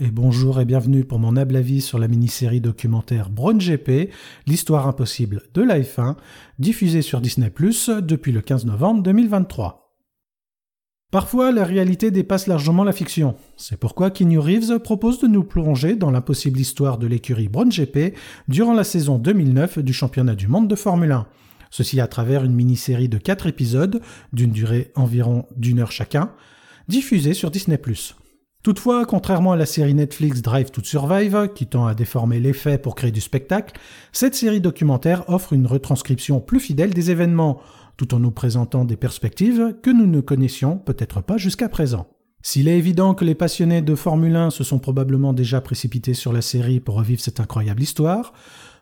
et bonjour et bienvenue pour mon humble avis sur la mini-série documentaire Brown GP, l'histoire impossible de la F1, diffusée sur Disney depuis le 15 novembre 2023. Parfois, la réalité dépasse largement la fiction. C'est pourquoi Keanu Reeves propose de nous plonger dans l'impossible histoire de l'écurie Brown GP durant la saison 2009 du championnat du monde de Formule 1. Ceci à travers une mini-série de 4 épisodes, d'une durée environ d'une heure chacun, diffusée sur Disney+. Toutefois, contrairement à la série Netflix Drive to Survive, qui tend à déformer les faits pour créer du spectacle, cette série documentaire offre une retranscription plus fidèle des événements, tout en nous présentant des perspectives que nous ne connaissions peut-être pas jusqu'à présent. S'il est évident que les passionnés de Formule 1 se sont probablement déjà précipités sur la série pour revivre cette incroyable histoire,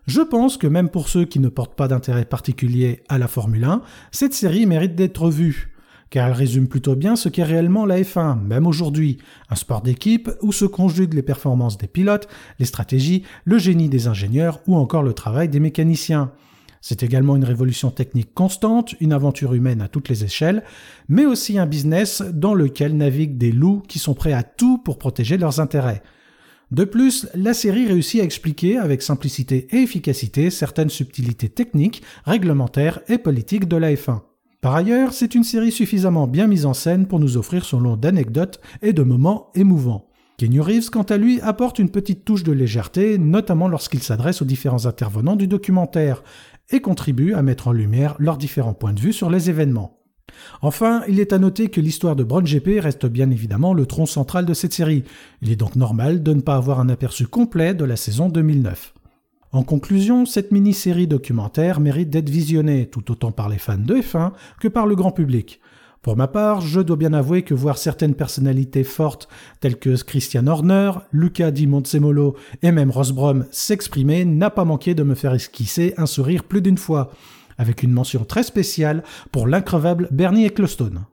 je pense que même pour ceux qui ne portent pas d'intérêt particulier à la Formule 1, cette série mérite d'être vue car elle résume plutôt bien ce qu'est réellement la F1, même aujourd'hui, un sport d'équipe où se conjuguent les performances des pilotes, les stratégies, le génie des ingénieurs ou encore le travail des mécaniciens. C'est également une révolution technique constante, une aventure humaine à toutes les échelles, mais aussi un business dans lequel naviguent des loups qui sont prêts à tout pour protéger leurs intérêts. De plus, la série réussit à expliquer avec simplicité et efficacité certaines subtilités techniques, réglementaires et politiques de la F1. Par ailleurs, c'est une série suffisamment bien mise en scène pour nous offrir son lot d'anecdotes et de moments émouvants. Kenny Reeves, quant à lui, apporte une petite touche de légèreté, notamment lorsqu'il s'adresse aux différents intervenants du documentaire, et contribue à mettre en lumière leurs différents points de vue sur les événements. Enfin, il est à noter que l'histoire de Brown GP reste bien évidemment le tronc central de cette série. Il est donc normal de ne pas avoir un aperçu complet de la saison 2009. En conclusion, cette mini-série documentaire mérite d'être visionnée tout autant par les fans de F1 que par le grand public. Pour ma part, je dois bien avouer que voir certaines personnalités fortes telles que Christian Horner, Luca Di Montsemolo et même Ross Brom s'exprimer n'a pas manqué de me faire esquisser un sourire plus d'une fois, avec une mention très spéciale pour l'increvable Bernie Ecclestone.